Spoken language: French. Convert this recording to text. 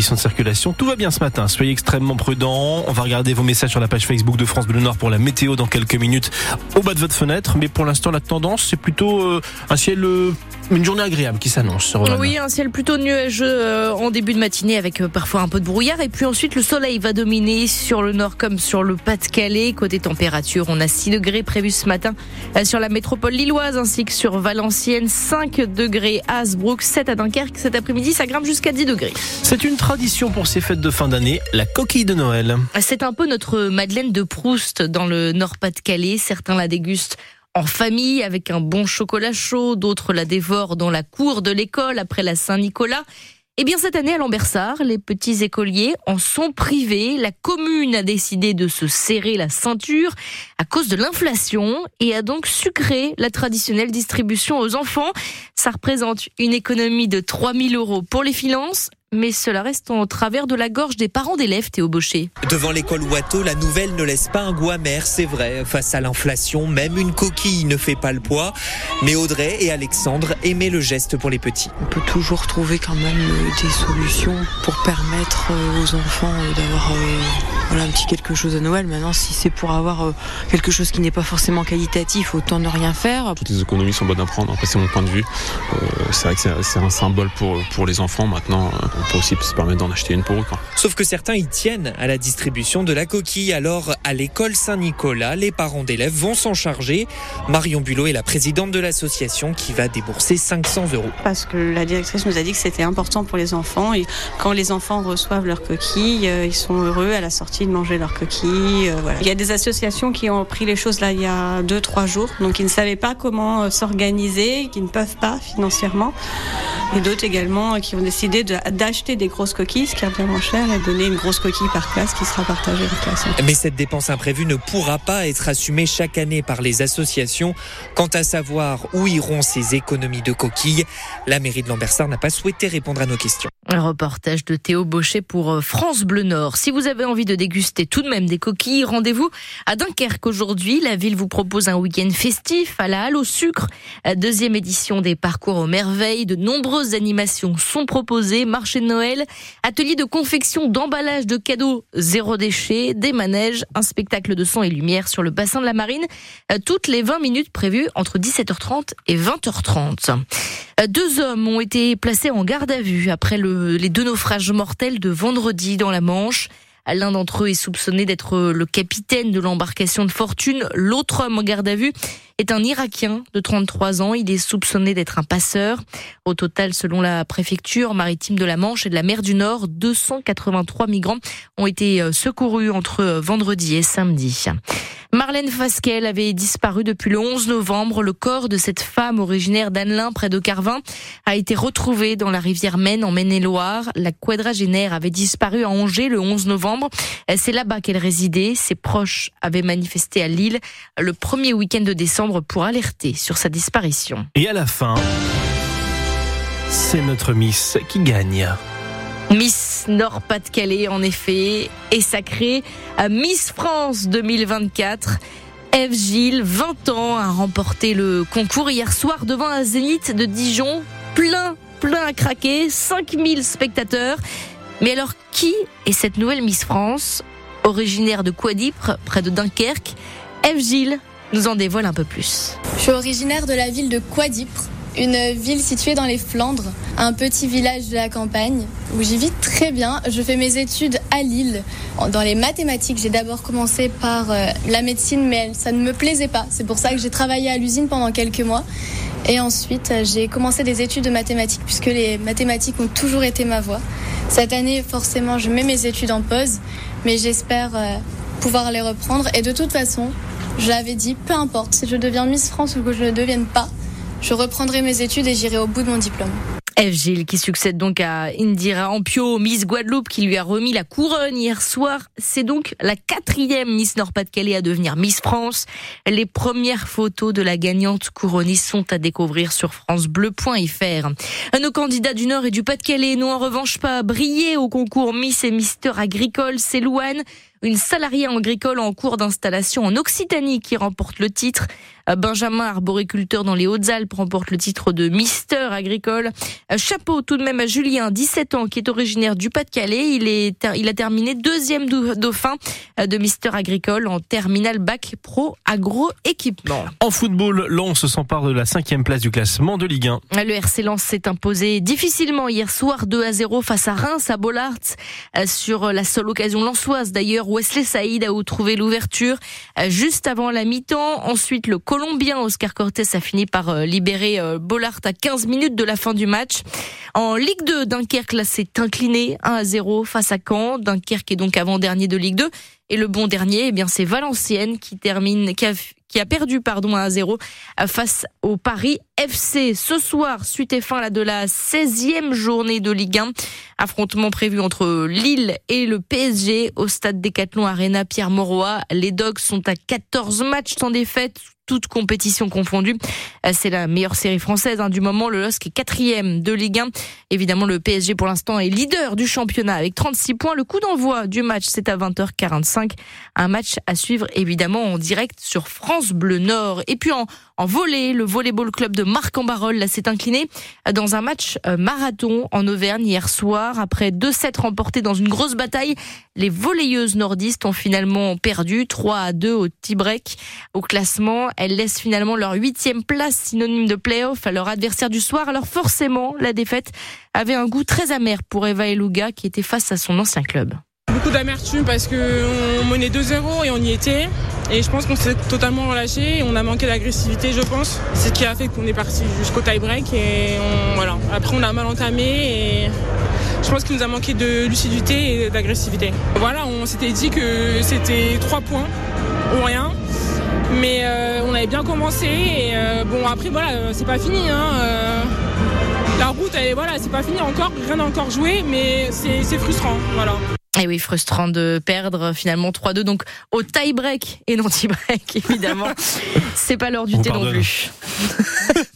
de circulation. Tout va bien ce matin. Soyez extrêmement prudents. On va regarder vos messages sur la page Facebook de France Bleu Nord pour la météo dans quelques minutes au bas de votre fenêtre. Mais pour l'instant, la tendance, c'est plutôt euh, un ciel euh, une journée agréable qui s'annonce. Oui, un ciel plutôt nuageux euh, en début de matinée avec euh, parfois un peu de brouillard. Et puis ensuite, le soleil va dominer sur le nord comme sur le Pas-de-Calais. Côté température, on a 6 degrés prévus ce matin euh, sur la métropole lilloise ainsi que sur Valenciennes. 5 degrés à Asbrook, 7 à Dunkerque. Cet après-midi, ça grimpe jusqu'à 10 degrés. C'est une tradition pour ces fêtes de fin d'année, la coquille de Noël. C'est un peu notre Madeleine de Proust dans le nord Pas-de-Calais. Certains la dégustent en famille avec un bon chocolat chaud, d'autres la dévorent dans la cour de l'école après la Saint-Nicolas. Eh bien, cette année à Lambersart, les petits écoliers en sont privés. La commune a décidé de se serrer la ceinture à cause de l'inflation et a donc sucré la traditionnelle distribution aux enfants. Ça représente une économie de 3000 euros pour les finances, mais cela reste en travers de la gorge des parents d'élèves, Théo Baucher. Devant l'école Watteau, la nouvelle ne laisse pas un goût amer, c'est vrai. Face à l'inflation, même une coquille ne fait pas le poids. Mais Audrey et Alexandre aimaient le geste pour les petits. On peut toujours trouver quand même euh, des solutions pour permettre euh, aux enfants euh, d'avoir voilà, un petit quelque chose à Noël. Maintenant, si c'est pour avoir quelque chose qui n'est pas forcément qualitatif, autant ne rien faire. Toutes les économies sont bonnes à prendre, après c'est mon point de vue. c'est vrai que c'est un symbole pour, pour les enfants. Maintenant, on peut aussi se permettre d'en acheter une pour eux. Quoi. Sauf que certains y tiennent à la distribution de la coquille. Alors, à l'école Saint-Nicolas, les parents d'élèves vont s'en charger. Marion Bulot est la présidente de l'association qui va débourser 500 euros. Parce que la directrice nous a dit que c'était important pour les enfants. Et quand les enfants reçoivent leur coquille, euh, ils sont heureux à la sortie de manger leur coquille. Euh, voilà. Il y a des associations qui ont pris les choses là il y a deux, trois jours. Donc, ils ne savaient pas comment euh, s'organiser, qui ne peuvent pas financièrement et d'autres également qui ont décidé d'acheter des grosses coquilles, ce qui revient moins cher, et donner une grosse coquille par classe qui sera partagée en classe. Mais cette dépense imprévue ne pourra pas être assumée chaque année par les associations. Quant à savoir où iront ces économies de coquilles, la mairie de Lambersart n'a pas souhaité répondre à nos questions. Un reportage de Théo Baucher pour euh, France Bleu Nord. Si vous avez envie de déguster tout de même des coquilles, rendez-vous à Dunkerque aujourd'hui. La ville vous propose un week-end festif à la Halle au sucre. Deuxième édition des parcours aux merveilles. De nombreuses animations sont proposées. Marché de Noël, atelier de confection d'emballage de cadeaux zéro déchet, des manèges, un spectacle de son et lumière sur le bassin de la marine. Euh, toutes les 20 minutes prévues entre 17h30 et 20h30. Euh, deux hommes ont été placés en garde à vue après le, les deux naufrages mortels de vendredi dans la Manche. L'un d'entre eux est soupçonné d'être le capitaine de l'embarcation de fortune. L'autre homme en garde à vue est un Irakien de 33 ans. Il est soupçonné d'être un passeur. Au total, selon la préfecture maritime de la Manche et de la mer du Nord, 283 migrants ont été euh, secourus entre euh, vendredi et samedi. Marlène Fasquelle avait disparu depuis le 11 novembre. Le corps de cette femme originaire d'Annelin, près de Carvin, a été retrouvé dans la rivière Maine, en Maine-et-Loire. La quadragénaire avait disparu à Angers le 11 novembre. C'est là-bas qu'elle résidait. Ses proches avaient manifesté à Lille le premier week-end de décembre pour alerter sur sa disparition. Et à la fin, c'est notre Miss qui gagne. Miss Nord-Pas-de-Calais, en effet, est sacrée à Miss France 2024. Eve Gilles, 20 ans, a remporté le concours hier soir devant un zénith de Dijon, plein, plein à craquer, 5000 spectateurs. Mais alors, qui est cette nouvelle Miss France Originaire de Quadipre, près de Dunkerque, Eve Gilles nous en dévoile un peu plus. Je suis originaire de la ville de Quadipre, une ville située dans les Flandres, un petit village de la campagne où j'y vis très bien. Je fais mes études à Lille dans les mathématiques. J'ai d'abord commencé par euh, la médecine, mais ça ne me plaisait pas. C'est pour ça que j'ai travaillé à l'usine pendant quelques mois. Et ensuite, euh, j'ai commencé des études de mathématiques puisque les mathématiques ont toujours été ma voie. Cette année, forcément, je mets mes études en pause, mais j'espère euh, pouvoir les reprendre. Et de toute façon, je l'avais dit, peu importe si je deviens Miss France ou que je ne devienne pas, je reprendrai mes études et j'irai au bout de mon diplôme. Eve Gilles qui succède donc à Indira Ampio, Miss Guadeloupe qui lui a remis la couronne hier soir. C'est donc la quatrième Miss Nord-Pas-de-Calais à devenir Miss France. Les premières photos de la gagnante couronnée sont à découvrir sur francebleu.fr. Nos candidats du Nord et du Pas-de-Calais n'ont en revanche pas brillé au concours Miss et Mister Agricole. C'est Louane une salariée agricole en cours d'installation en Occitanie qui remporte le titre. Benjamin, arboriculteur dans les Hautes-Alpes, remporte le titre de Mister agricole. Chapeau tout de même à Julien, 17 ans, qui est originaire du Pas-de-Calais. Il, est, il a terminé deuxième dauphin de Mister agricole en terminal bac pro agro-équipement. En football, Lens s'empare de la cinquième place du classement de Ligue 1. Le RC Lens s'est imposé difficilement hier soir 2 à 0 face à Reims à Bollard sur la seule occasion lensoise d'ailleurs. Wesley Saïd a trouvé l'ouverture juste avant la mi-temps. Ensuite, le Colombien Oscar Cortés a fini par euh, libérer euh, Bollard à 15 minutes de la fin du match. En Ligue 2, Dunkerque s'est incliné 1 à 0 face à Caen. Dunkerque est donc avant-dernier de Ligue 2. Et le bon dernier, eh bien, c'est Valenciennes qui termine, qui a perdu, pardon, 1 à 0 face au Paris FC. Ce soir, suite et fin là, de la 16e journée de Ligue 1. Affrontement prévu entre Lille et le PSG au stade Décathlon Arena Pierre Mauroy. Les Dogs sont à 14 matchs sans défaite, toutes compétitions confondues. Euh, c'est la meilleure série française hein, du moment. Le LOSC est quatrième de Ligue 1. Évidemment, le PSG pour l'instant est leader du championnat avec 36 points. Le coup d'envoi du match, c'est à 20h45. Un match à suivre évidemment en direct sur France Bleu Nord. Et puis en, en volley, le volleyball club de Marc-en-Barol s'est incliné dans un match euh, marathon en Auvergne hier soir. Après deux sets remportés dans une grosse bataille, les volleyeuses nordistes ont finalement perdu 3 à 2 au tie-break. Au classement, elles laissent finalement leur huitième place synonyme de play-off à leur adversaire du soir. Alors forcément, la défaite avait un goût très amer pour Eva Eluga qui était face à son ancien club. Beaucoup d'amertume parce qu'on menait 2-0 et on y était. Et je pense qu'on s'est totalement relâché. On a manqué d'agressivité, je pense. C'est ce qui a fait qu'on est parti jusqu'au tie-break. Et voilà. Après, on a mal entamé. Et je pense qu'il nous a manqué de lucidité et d'agressivité. Voilà, on s'était dit que c'était 3 points ou rien. Mais euh, on avait bien commencé. Et euh, bon, après, voilà, c'est pas fini. Hein, euh, la route, elle, voilà, c'est pas fini encore. Rien n'a encore joué. Mais c'est frustrant. Voilà. Et oui, frustrant de perdre finalement 3-2 donc au tie-break et non tie-break évidemment. C'est pas l'heure du thé non plus.